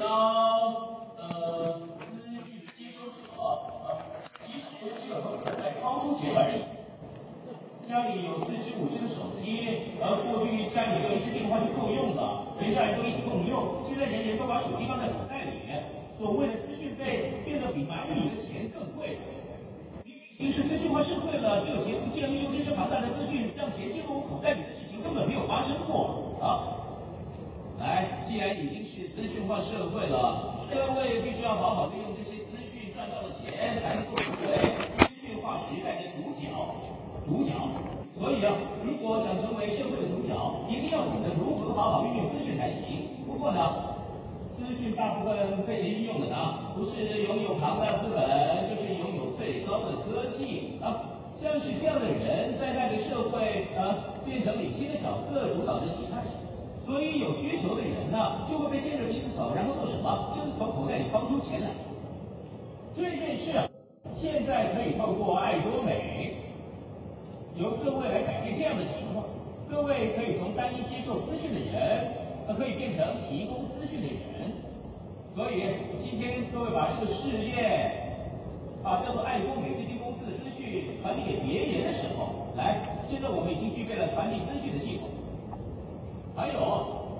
当呃资讯接收者，呃，其实只有口袋掏出钱而已。家里有四支五支的手机，而过去家里有一支电话就够用了，全家人都一起共用。现在人人都把手机放在口袋里面，所谓的资讯费变得比买米的钱更贵。明明是资讯化社会了，只有钱不见，利用这些庞大的资讯让钱进入口袋里的事情根本没有发生过啊！既然已经是资讯化社会了，各位必须要好好利用这些资讯赚到的钱，才能够成为资讯化时代的主角。主角。所以啊，如果想成为社会的主角，一定要懂得如何好好运用资讯才行。不过呢，资讯大部分被谁运用的呢？不是拥有庞大资本，就是拥有最高的科技啊。像是这样的人，在那个社会呃，变成领先的角色，主导着其他人。所以有需求的人呢，就会被牵着鼻子走，然后做什么？就是从口袋里掏出钱来。这件事啊，现在可以透过爱多美，由各位来改变这样的情况。各位可以从单一接受资讯的人，可以变成提供资讯的人。所以今天各位把这个事业，把叫做爱多美这间公司的资讯传递给别人的时候，来，现在我们已经具备了传递资讯的系统。还有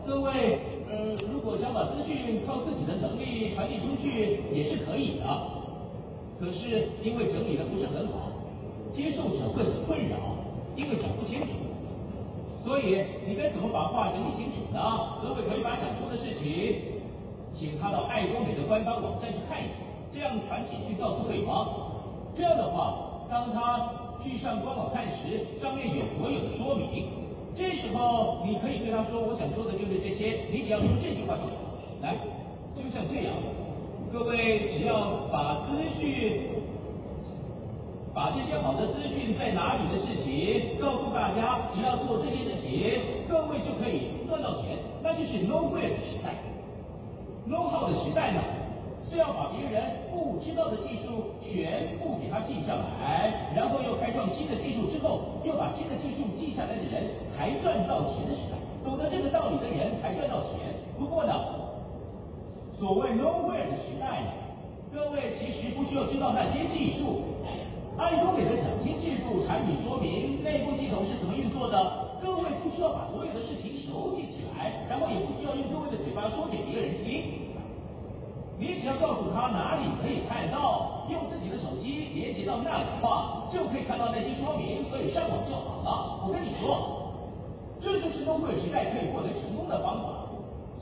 各位，呃，如果想把资讯靠自己的能力传递出去，也是可以的。可是因为整理的不是很好，接受者会很困扰，因为讲不清楚。所以你该怎么把话整理清楚呢？各位可以把想说的事情，请他到爱多美的官方网站去看一看，这样传简讯告诉对方。这样的话，当他去上官网看时，上面有所有的说明。这时候，你可以对他说：“我想说的就是这些，你只要说这句话就好。”来，就像这样，各位只要把资讯，把这些好的资讯在哪里的事情告诉大家，只要做这些事情，各位就可以赚到钱，那就是 know where 的时代，no how 的时代呢。是要把别人不知道的技术全部给他记下来，然后又开创新的技术之后，又把新的技术记下来的人才赚到钱的时代。懂得这个道理的人才赚到钱。不过呢，所谓 nowhere 的时代呢，各位其实不需要知道那些技术。爱多美的奖金制度、产品说明、内部系统是怎么运作的，各位不需要把所有的事情熟记起来，然后也不需要用各位的嘴巴说给别人听。你只要告诉他哪里可以看到，用自己的手机连接到那里的话，就可以看到那些说明，所以上网就好了。我跟你说，这就是 know where 时代可以获得成功的方法。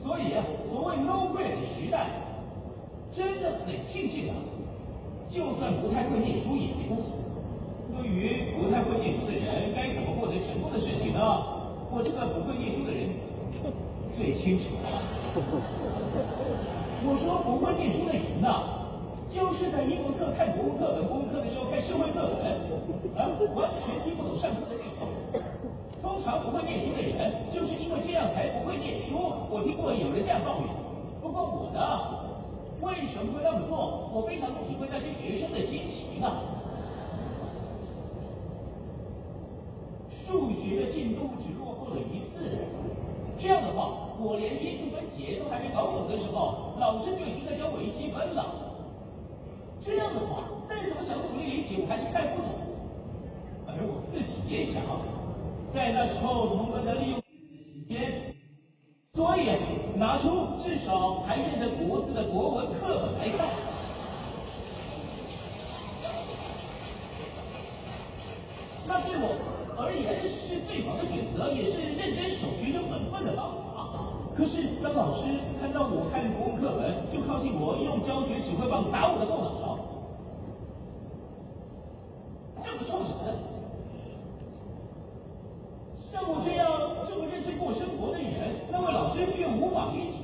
所以啊，所谓 know where 的时代，真的很庆幸啊，就算不太会念书也没关系。对于不太会念书的人，该怎么获得成功的事情呢？我这个不会念书的人最清楚了。我说不会念书的人呐，就是在英文课看国文课本，国文课的时候看社会课本，啊，完全听不懂上课的内容。通常不会念书的人，就是因为这样才不会念书。我听过有人这样抱怨。不过我呢，为什么会那么做？我非常体会那些学生的心情啊。数学的进度只落后了一次，这样的话。我连因数分解都还没搞懂的时候，老师就已经在教微积分了。这样的话，再怎么想努力理解，我还是看不懂。而我自己也想，在那时候充分的利用时间，所以拿出至少还认得国字的国文课本来看。那对我而言是最好的选择，也是可是，当老师看到我看国文课本，就靠近我用教学指挥棒打我的后脑勺，这么臭什么？像我这样这么认真过生活的人，那位老师却无法理解。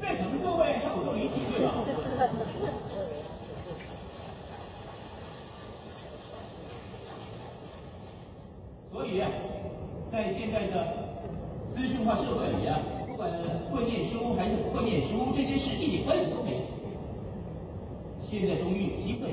在场的各位，他不够理解对吧？所以，在现在的。资讯化社会里啊，不管会念书还是不会念书，这些事一点关系都没有。现在终于有机会，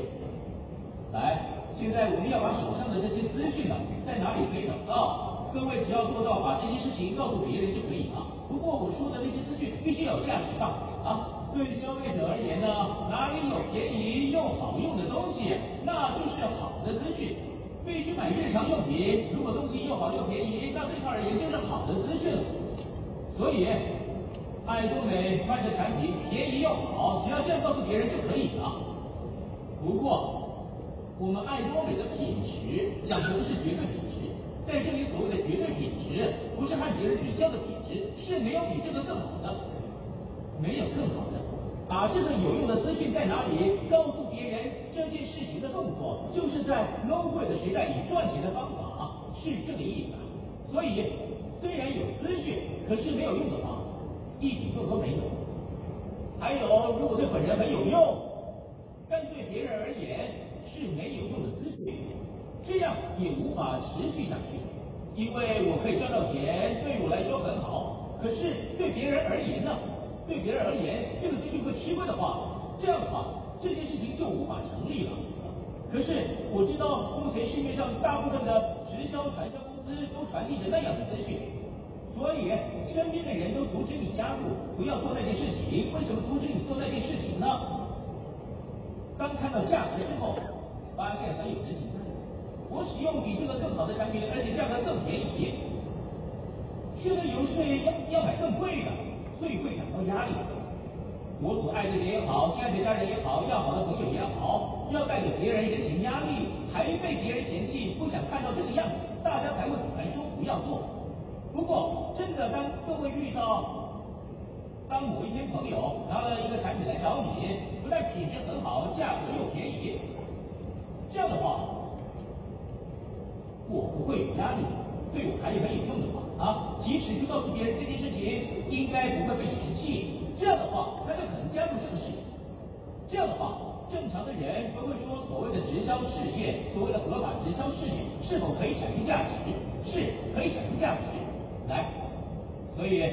来，现在我们要把手上的这些资讯呢，在哪里可以找到？各位只要做到把这些事情告诉别人就可以了。不过我说的那些资讯必须有价值吧？啊，对消费者而言呢，哪里有便宜又好用的东西，那就是好的资讯。必须买日常用品，如果东西又好又便宜，那对他而言就是好的资讯。所以，爱多美卖的产品便宜又好，只要这样告诉别人就可以了。不过，我们爱多美的品质讲的是绝对品质，在这里所谓的绝对品质，不是和别人比较的品质，是没有比这个更好的，没有更好的。把这个有用的资讯在哪里告诉，这件事情的动作，就是在 low 贵的时代里赚钱的方法，是这个意思。所以，虽然有资讯，可是没有用的话，一点用都没有。还有，如果对本人很有用，但对别人而言，是没有用的资讯，这样也无法持续下去。因为我可以赚到钱，对我来说很好。可是对别人而言呢？对别人而言，这个资讯会吃亏的话，这样的话，这件事情就无法成立了。可是我知道，目前市面上大部分的直销传销公司都传递着那样的资讯，所以身边的人都阻止你加入，不要做那件事情。为什么阻止你做那件事情呢？当看到价格之后。发现很有人情味，我使用比这个更好的产品，而且价格更便宜，现在游说要要买更贵的，所以会感到压力。我所爱的人也好，亲爱的家人也好，要好的朋友也好，要带给别人人情压力，还被别人嫌弃，不想看到这个样子，大家才会很难说不要做。不过，真的当各位遇到，当某一天朋友拿了一个产品来找你，不但品质很好，价格又便宜。这样的话，我不会有压力，对我还是很有用的话啊，即使去告诉别人这件事情，应该不会被嫌弃。这样的话，他就可能加入这个事业。这样的话，正常的人都会说，所谓的直销事业，所谓的合法直销事业，是否可以产生价值？是，可以产生价值。来，所以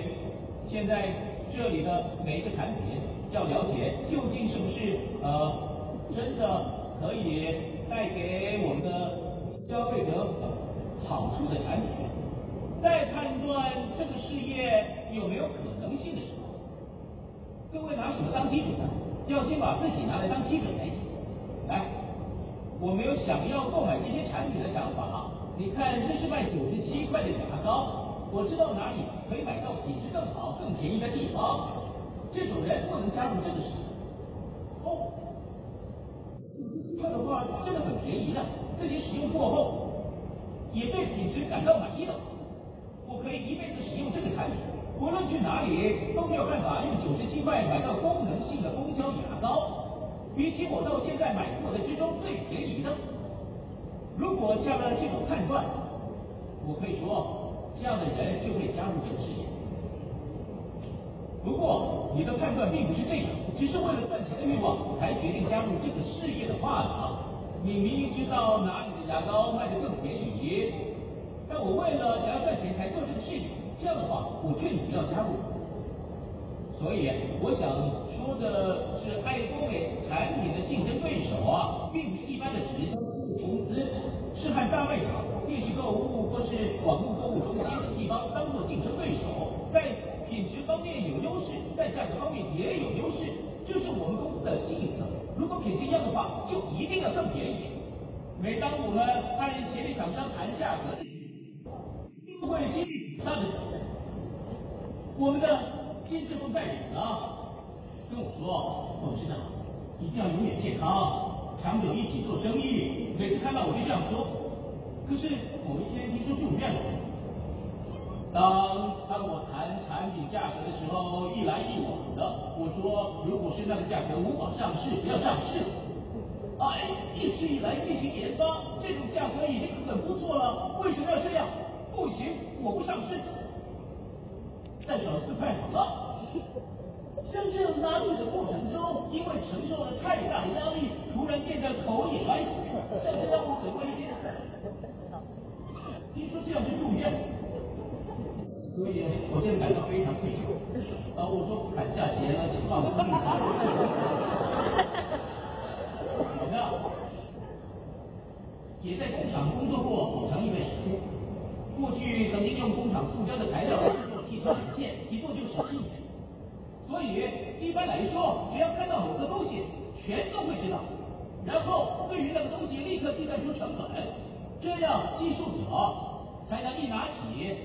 现在这里的每一个产品，要了解究竟是不是呃真的。可以带给我们的消费者好处的产品，在判断这个事业有没有可能性的时候，各位拿什么当基准呢？要先把自己拿来当基准才行。来，我没有想要购买这些产品的想法啊。你看，这是卖九十七块的牙膏，我知道哪里可以买到品质更好、更便宜的地方。这种人不能加入这个事。哦。这样的话，真的很便宜的，自己使用过后，也对品质感到满意了。我可以一辈子使用这个产品，无论去哪里都没有办法用九十七块买到功能性的公交牙膏，比起我到现在买过的之中最便宜的。如果下了这种判断，我可以说，这样的人就会加入这个事业。不过，你的判断并不是这样，只是为了赚钱的欲望才决定加入这个事业的话呢？你明明知道哪里的牙膏卖得更便宜，但我为了想要赚钱才做这个事情，这样的话，我劝你不要加入。所以，我想说的是，爱多美产品的竞争对手啊，并不是一般的直销公司，是和大卖场、电视购物或是网络购物中心等地方当做竞争对手，在。品质方面有优势，在价格方面也有优势，这是我们公司的竞争。如果品质一样的话，就一定要更便宜。每当我们和协力厂商谈价格的时候，一定会经历大的挑战。我们的金志峰代理呢，跟我说，董事长一定要永远健康，长久一起做生意。每次看到我就这样说。可是某一天听说住院了。当他跟我谈产品价格的时候，一来一往的，我说，如果是那个价格无法上市，不要上市了。哎，一直以来进行研发，这种价格已经很不错了，为什么要这样？不行，我不上市。再找四块好了。像这样拉锯的过程中，因为承受了太大的压力，突然变得头也歪，像是让我很危险。听说这样就住院。所以，我现在感到非常愧疚。啊，我说砍价钱了，请放我进去。我呢，也在工厂工作过好长一段时间。过去曾经用工厂塑胶的材料制作汽车零件，一做就是七年。所以一般来说，只要看到某个东西，全都会知道，然后对于那个东西立刻计算出成本，这样技术者才能一拿起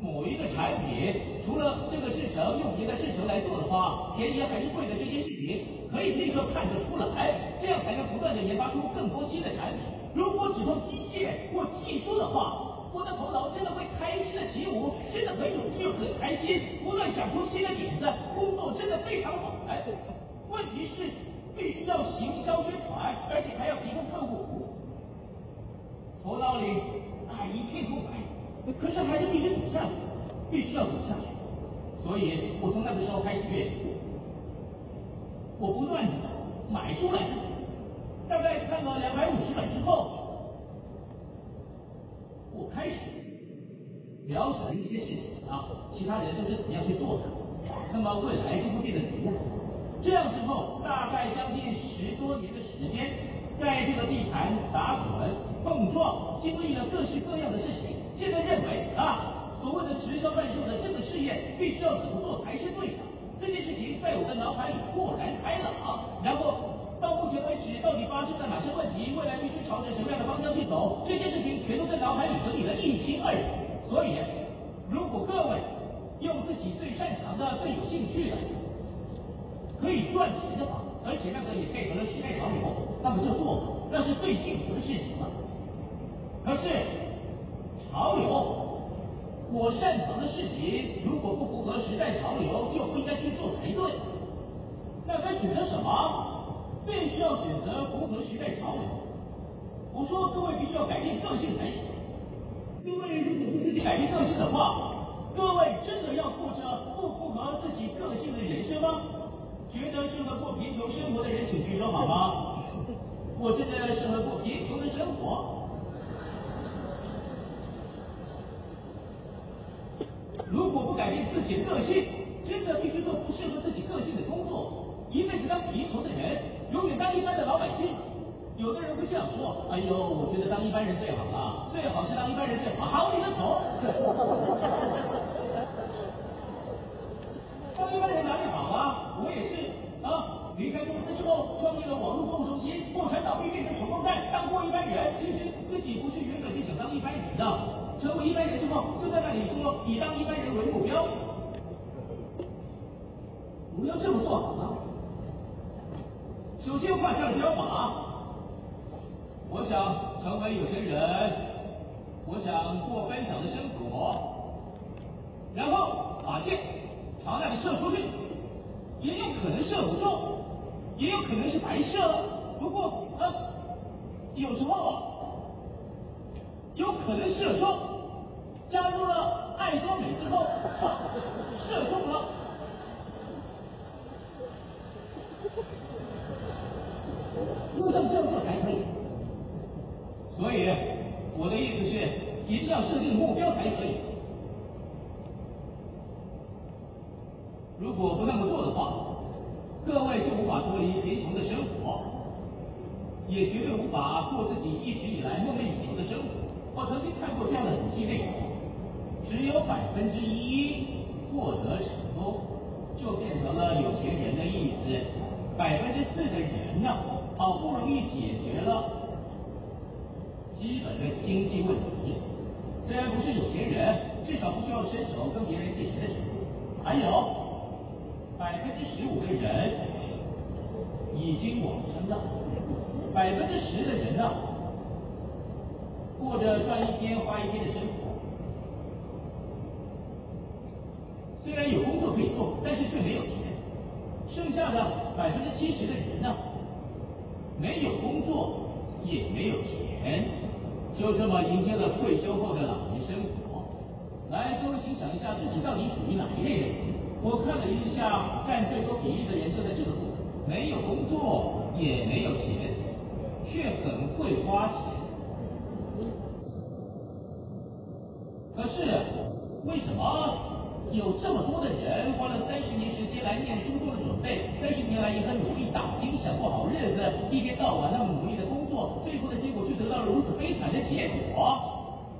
某一个产品，除了这个制成用别的制成来做的话，便宜还是贵的这些事情，可以立刻看得出来，这样才能不断的研发出更多新的产品。如果只靠机械或技术的话，我的头脑真的会开心的起舞，真的很有趣，很开心，不断想出新的点子，工作真的非常好。哎，问题是必须要行销宣传，而且还要提供客户服务。头脑里啊一片空白，可是还是必须走下去，必须要走下去。所以我从那个时候开始阅读，我不断的买书来看，大概看了两百五十本之后。开始了解了一些事情啊，其他人都是怎么样去做的，那么未来就会变得怎么样？这样之后，大概将近十多年的时间，在这个地盘打滚碰撞，经历了各式各样的事情。现在认为啊，所谓的直销贩售的这个事业，必须要怎么做才是对的？这件事情在我的脑海里豁然开朗，然后。到目前为止，到底发生了哪些问题？未来必须朝着什么样的方向去走？这些事情全都在脑海里整理的一清二楚。所以，如果各位用自己最擅长的、最有兴趣的，可以赚钱的话，而且那个也配合了时代潮流，那么就做，那是最幸福的事情了。可是，潮流，我擅长的事情，如果不符合时代潮流，就不应该去做才对。那该选择什么？必须要选择符合时代潮流。我说各位必须要改变个性才行。各位如果不自己改变个性的话，各位真的要过着不符合自己个性的人生吗？觉得适合过贫穷生活的人请举手好吗？我真的适合过贫穷的生活。如果不改变自己的个性，真的必须做不适合自己个性的工作，一辈子当贫穷的人。永远当一般的老百姓，有的人会这样说：“哎呦，我觉得当一般人最好了，最好是当一般人最好。”好，你的头。当一般人哪里好啊？我也是啊，离开公司之后创立了网络服务中心，共产倒闭变成穷光蛋，当过一般人。其实自己不是原本就想当一般人的，成为一般人之后就在那里说以当一般人为目标，我们要这么做好吗？首先画下了标靶，我想成为有钱人，我想过分享的生活，然后把箭朝那里射出去，也有可能射不中，也有可能是白射，不过啊，有时候有可能射中，加入了爱多美之后，射中了。要这样做才可以，所以我的意思是，一定要设定目标才可以。如果不那么做的话，各位就无法脱离贫穷的生活，也绝对无法过自己一直以来梦寐以求的生活。我曾经看过这样的统计内容，只有百分之一获得成功，就变成了有钱人的意思。百分之四的人呢，好不容易解决了基本的经济问题，虽然不是有钱人，至少不需要伸手跟别人借钱的程度。还有百分之十五的人已经往生了，百分之十的人呢，过着赚一天花一天的生活，虽然有工作可以做，但是却没有钱。剩下的百分之七十的人呢，没有工作，也没有钱，就这么迎接了退休后的老年生活。来，各位请想一下自己到底属于哪一类人？我看了一下，占最多比例的人就在这个部分，没有工作，也没有钱，却很会花钱。可是为什么？有这么多的人花了三十年时间来念书做了准备，三十年来也很努力打拼，想过好日子，一天到晚的努力的工作，最后的结果却得到了如此悲惨的结果。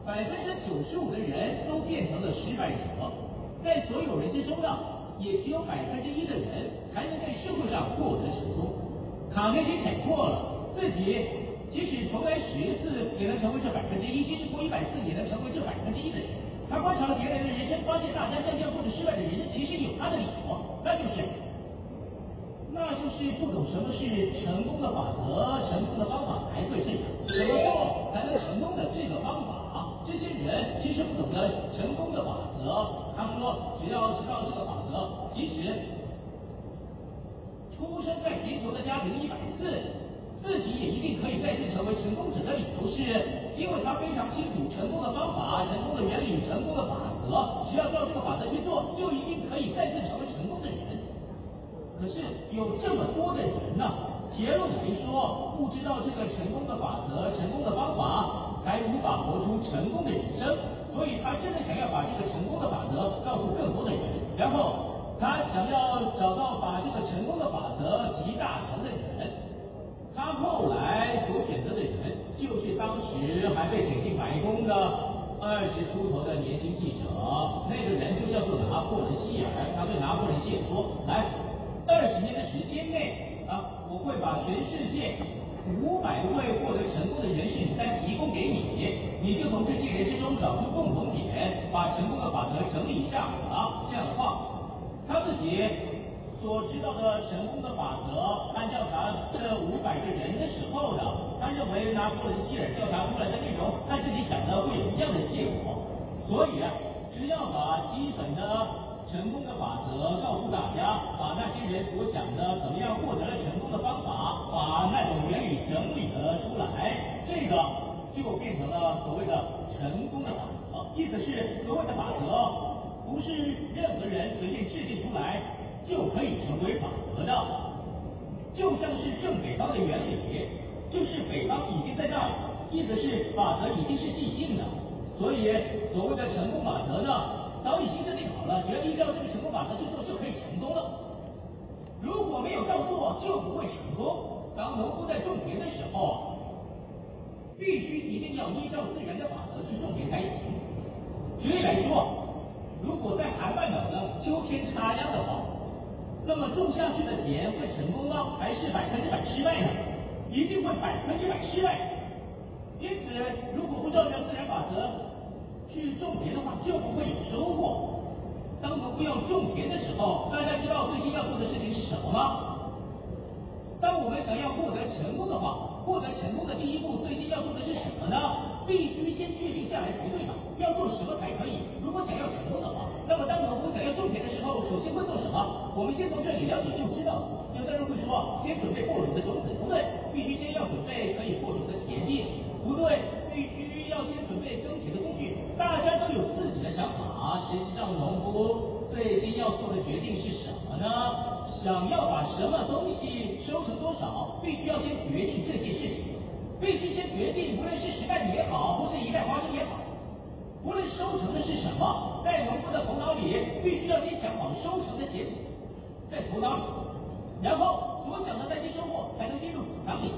百分之九十五的人都变成了失败者，在所有人之中呢，也只有百分之一的人才能在社会上获得成功。卡内基想过了，自己即使重来十次，也能成为这百分之一；即使过一百次，也能成为这百分之一的人。他观察了别人的人生，发现大家这样或者失败的人生，其实有他的理由，那就是，那就是不懂什么是成功的法则、成功的方法才会这样。怎么做才能成功的这个方法？这些人其实不懂得成功的法则。他说，只要知道这个法则，即使出生在贫穷的家庭一百次，自己也一定可以再次成为成功者的理由是，因为他非常清楚成功的方法、成功的原理、成功的法则。只要照这个法则去做，就一定可以再次成为成功的人。可是有这么多的人呢，结论来说，不知道这个成功的法则、成功的方法。还无法活出成功的人生，所以他真的想要把这个成功的法则告诉更多的人，然后他想要找到把这个成功的法则集大成的人。他后来所选择的人，就是当时还被请进白宫的二十出头的年轻记者，那个人就叫做拿破仑希尔。他对拿破仑希尔说：“来，二十年的时间内啊，我会把全世界。”五百位获得成功的人士名单提供给你，你就从这些人之中找出共同点，把成功的法则整理一下啊。这样的话，他自己所知道的成功的法则，按调查这五百个人的时候呢，他认为拿破仑希尔调查出来的内容，和自己想的会有一样的结果。所以啊，只要把基本的。成功的法则告诉大家，把那些人所想的怎么样获得了成功的方法，把那种原理整理了出来，这个就变成了所谓的成功的法则。意思是，所谓的法则不是任何人随便制定出来就可以成为法则的，就像是正北方的原理，就是北方已经在那里，意思是法则已经是既定的，所以所谓的成功法则呢，早已经设定好了，只要依照这个成功法则去做，就可以成功了。如果没有照做，就不会成功。当农夫在种田的时候，必须一定要依照自然的法则去种田才行。举例来说，如果在寒半岛的秋天插秧的话，那么种下去的田会成功吗？还是百分之百失败呢？一定会百分之百失败。因此，如果不照着自然法则，去种田的话，就不会有收获。当我们不要种田的时候，大家知道最先要做的事情是什么吗？当我们想要获得成功的话，获得成功的第一步，最先要做的是什么呢？必须先确定下来才对嘛。要做什么才可以？如果想要成功的话，那么当农夫想要种田的时候，首先会做什么？我们先从这里了解就知道。有的人会说，先准备播种的种子，不对，必须先要准备可以播种的田地，不对，必须要先准备耕田的工具。大家都有自己的想法，实际上农夫最先要做的决定是什么呢？想要把什么东西收成多少，必须要先决定这件事情，必须先决定，无论是时代也好，或是一代花生也好，无论收成的是什么，在农夫的头脑里必须要先想好收成的结果，在头脑里，然后所想的那些收获才能进入土壤里。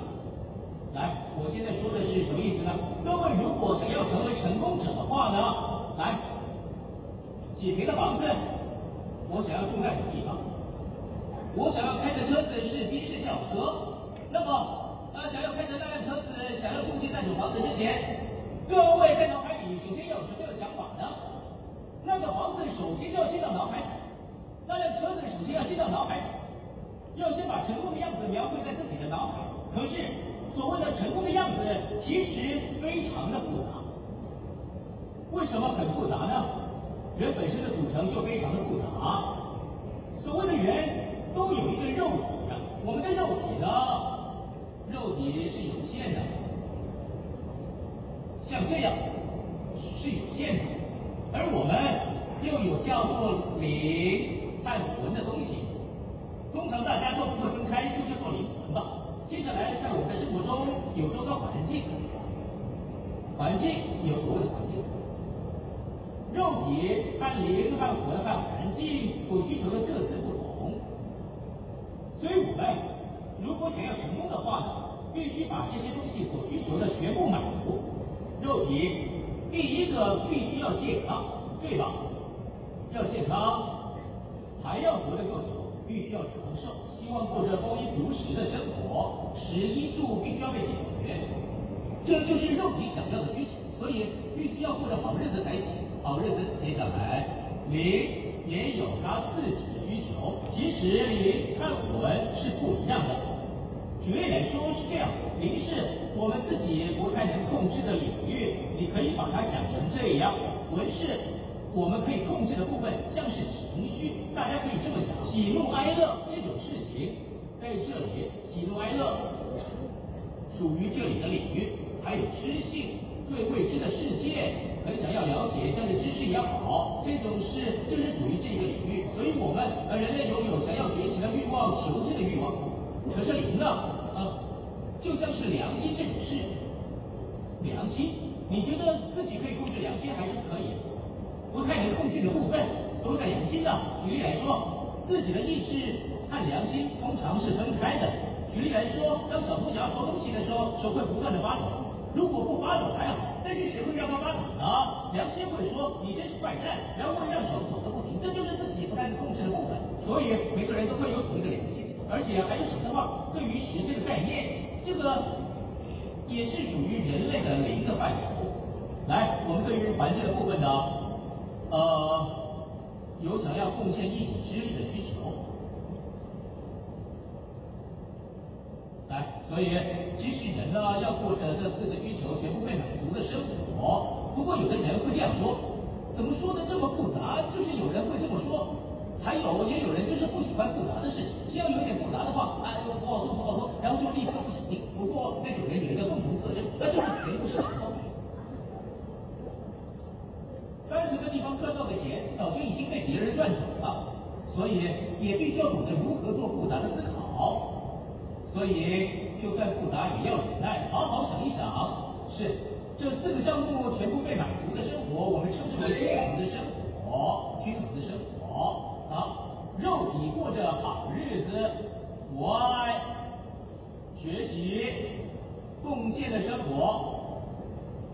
来，我现在说的是什么意思呢？各位如果想要成为成功者的话呢，来，几坪的房子，我想要住在什么地方？我想要开的车子是宾士轿车，那么呃，想要开着那辆车子，想要住进那种房子之前，各位在脑海里首先要有什么样的想法呢？那个房子首先要进到脑海里，那辆车子首先要进到脑海里，要先把成功的样子描绘在自己的脑海。可是。所谓的成功的样子，其实非常的复杂。为什么很复杂呢？人本身的组成就非常的复杂。所谓的人都有一个肉体的，我们的肉体呢，肉体是有限的，像这样是有限的，而我们又有叫做灵和魂的东西。通常大家都不分开，就叫做灵魂吧。接下来，在我们的生活中有周遭环境，环境有所谓的环境，肉体和灵和魂和环境所需求的各自不同，所以我们如果想要成功的话呢，必须把这些东西所需求的全部满足。肉体第一个必须要健康，对吧？要健康，还要活得够久，必须要长寿，希望过着丰衣足食的生活，食衣住必须要被解决，这就是肉体想要的需求，所以必须要过着好日子才行。好日子接下来，灵也有他自己的需求，其实灵和魂是不一样的。举例来说是这样，灵是我们自己不太能控制的领域，你可以把它想成这样；魂是我们可以控制的部分，像是情绪，大家可以这么想，喜怒哀乐这种事情，在这里，喜怒哀乐属于这里的领域，还有知性，对未知的世界很想要了解，像是知识也好，这种事就是属于这个领域，所以我们呃人类拥有想要学习的欲望、求知的欲望。可是灵呢？啊就像是良心这种事，良心，你觉得自己可以控制良心还是不可以？不太能控制的部分，所谓的良心呢？举例来说，自己的意志和良心通常是分开的。举例来说，当小兔想要偷东西的时候，手会不断的发抖。如果不发抖还好，但是谁会让它发抖呢？良心会说你真是坏蛋，然后让手抖个不停，这就是自己不太能控制的部分。所以每个人都会有所谓的良心，而且还有什么的话，对于时间的概念。这个也是属于人类的灵的范畴。来，我们对于环境的部分呢，呃，有想要贡献一己之力的需求。来，所以其实人呢，要过着这四个需求全部被满足的生活。不过有的人会这样说，怎么说的这么复杂？就是有人会这么说。还有也有人就是不喜欢复杂的事情，只要有点复杂的话，哎，我不好做，不好做，然后就立刻不行。不过那种人有一个共同特征，那就是全部是钱。单纯的地方赚到的钱，早就已经被别人赚走了，所以也必须要懂得如何做复杂的思考。所以就算复杂也要忍耐，好好想一想。是这四个项目全部被满足的生活，我们称之为均衡的生活，均衡的生活。肉体过着好日子，我爱学习贡献的生活，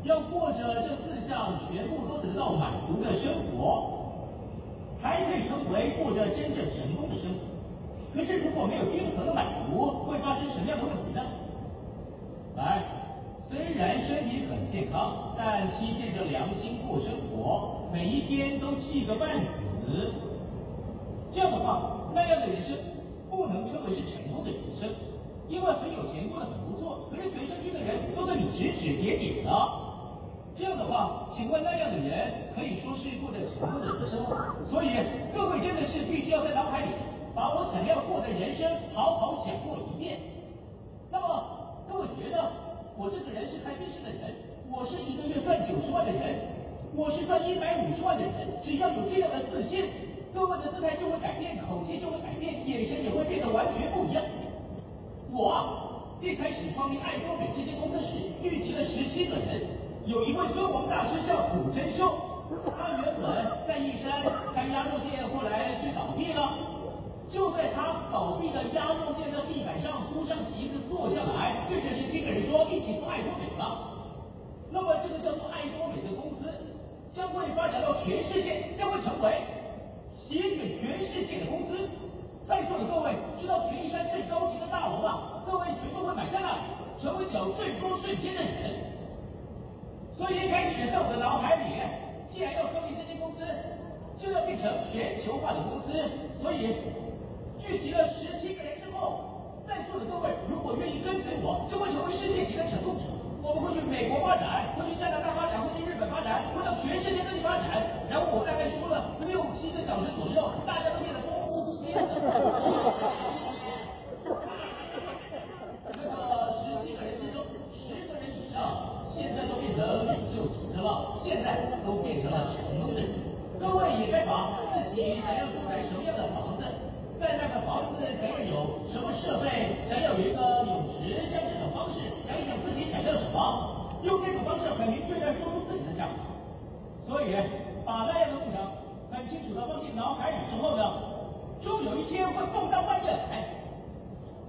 要过着这四项全部都得到满足的生活，才可以称为过着真正成功的生活。可是如果没有均衡的满足，会发生什么样的问题呢？来，虽然身体很健康，但欺骗着良心过生活，每一天都气个半死。这样的话，那样的人生不能称为是成功的人生，因为很有钱过得很不错，可是全身心的人都对你指指点点的。这样的话，请问那样的人可以说是过着成功的人生吗？所以各位真的是必须要在脑海里把我想要过的人生好好想过一遍。那么各位觉得我这个人是开电视的人，我是一个月赚九十万的人，我是赚一百五十万的人，只要有这样的自信。各位的姿态就会改变，口气就会改变，眼神也会变得完全不一样。我，一开始创立爱多美这间公司时，聚集了十七个人，有一位尊王大师叫古真秀，他原本在义山开鸭肉店，后来去倒闭了。就在他倒闭的鸭肉店的地板上铺上席子，坐下来对着十七个人说：“一起做爱多美吧。”那么这个叫做爱多美的公司将会发展到全世界，将会成为。席卷全世界的公司，在座的各位知道群山最高级的大楼吗？各位全部会买下来，成为脚最多瞬间的人。所以一开始在我的脑海里，既然要创立这间公司，就要变成全球化的公司。所以聚集了十七个人之后，在座的各位如果愿意跟随我，就会成为世界级的成功者。我们会去美国发展，会去加拿大发展，会去日本发展，会到全世界各地发展。然后我大概说了六七个小时左右，大家都变得疯疯癫癫的。那个十七个人之中，十个人以上现在都变成领袖级的了，现在都变成了成功的人。各位也该把自己想要住在什么样的房子，在那个房子想要有什么设备，想要有一个泳池，像这种方式。想一想自己想要什么，用这种方式很明确的说出自己的想法。所以，把那样的梦想很清楚的放进脑海里之后呢，终有一天会蹦到外面来。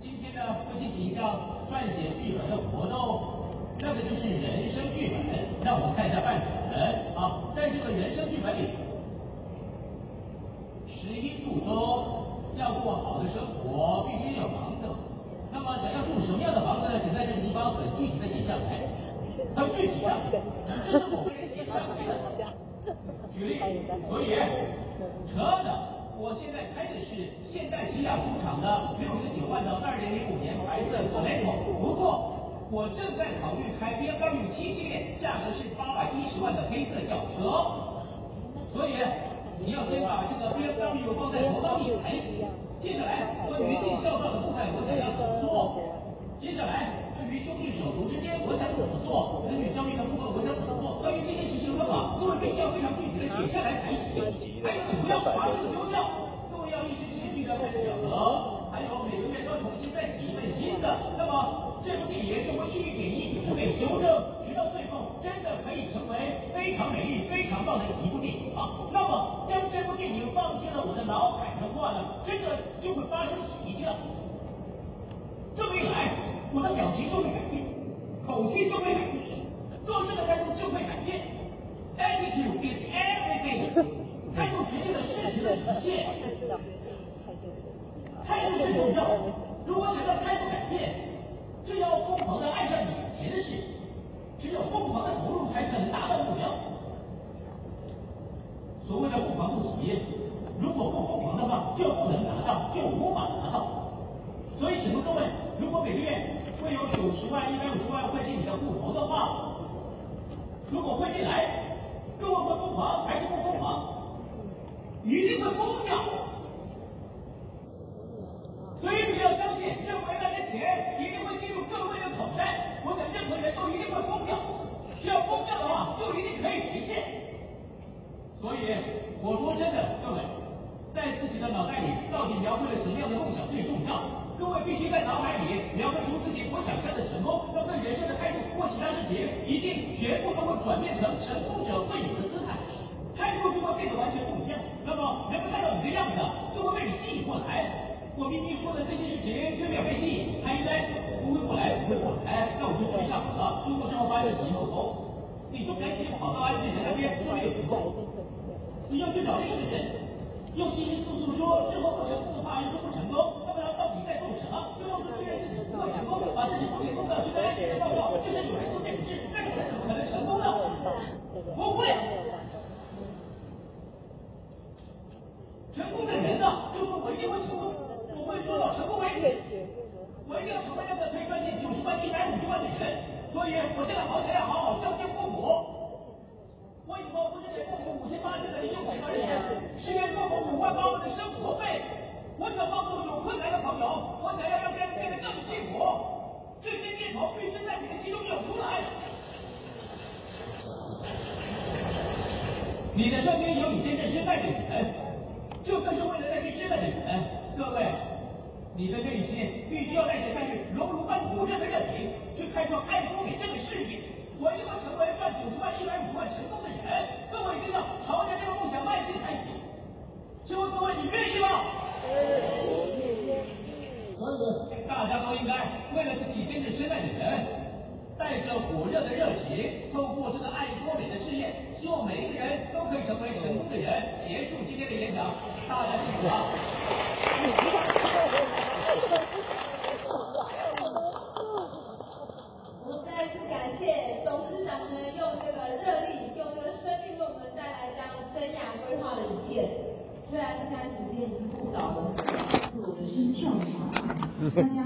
今天呢，不进行一项撰写剧本的活动，那个就是人生剧本。让我们看一下范本啊，在这个人生剧本里，十一度中要过好的生活，必须有房子。那么想要住什么样的房子呢？请在这个地方很具体的写下来。很具体的，这是我为你写下来的。举例，所以，车的，我现在开的是现代起亚出厂的六十九万的二零零五年白色 Sorento，不错。我正在考虑开 BMW 七系列，价格是八百一十万的黑色轿车。所以，你要先把这个 BMW 放在头当一排。接下来，关于进校道的部分，我想要做？接下来。对于兄弟手足之间，我想怎么做？子女教育的部分，我想怎么做？关于这件事情的方法，各位必须要非常具体的写下来才行。还有，不要把这个丢掉，各位要一直持续的开始整合，还有每个月都重新再写一份新的。那么这部电影就会一点一点的被修正，直到最后真的可以成为非常美丽、非常棒的一部电影啊！那么将这部电影放进了我的脑海的话呢，真的就会发生奇迹了。这么一来。我的表情就会改变，口气就会改变，做事的态度就会改变。Attitude is everything，态度决定了事情的一切。态度是主要。如果想要态度改变，就要疯狂的爱上眼前的事，只有疯狂的投入才可能达到目标。所谓的疯狂不行，如果不疯狂的话，就不能达到，就无法达到。所以，请问各位，如果每个月会有九十万、一百五十万汇进你的户头的话，如果汇进来，各位会疯狂还是不疯狂？一定会疯掉。所以你要相信，挣回来的钱一定会进入各位的口袋。我想任何人都一定会疯掉，只要疯掉的话，就一定可以实现。所以我说真的，各位，在自己的脑袋里到底描绘了什么样的梦想最重要？各位必须在脑海里描绘出自己所想象的成功，要对人生的态度或其他事情，一定全部都会转变成成功者会有的姿态，态度就会变得完全不一样。那么人们看到你的样子，就会被你吸引过来。我明明说的这些事情却没有被吸引，他应该不会过来，不会过来，那我就说一下好了。如果之后发现行不通，你就赶紧跑到安志贤那边说没有成功，你要去找另一个人，用稀稀疏疏说之后不成功的话，又说不成功。那么他到底在做什么？最后他居然自己做成功，把自己不成功的去跟别人报告，就是有人做这种事，那个人怎么可能成功呢？不会，成功的人呢，就是我一定会成功，做到什么为止。我一定要成为那个可以赚进九十万、一百五十万的人，所以我现在好想要好好孝敬父母。我以后不是给父母五千八千的零用钱而已，是给父母五万八万的生活费。我想帮助有困难的朋友，我想要让别人变得更幸福。这些念头必须在你的心中涌出来。你的身边有你真正深爱的人，就算是为了那些深爱的人，各位，你的内心必须要带着像是熔炉般火热的热情，去开创爱多美这个事业。我一定要成为赚九十万、一百五万成功的人，各位一定要朝着这个梦想迈进才行。请问各位，你愿意吗？所以大家都应该为了自己真正深爱的人，带着火热的热情，透过这个爱多美的事业，希望每一个人都可以成为成功的人。结束今天的演讲，大家辛苦了。我再次感谢董事长呢，用这个热力，用这个生命为我们带来这样生涯规划了一遍。虽然现在时间已经不早了，但是我的心跳很快，大家。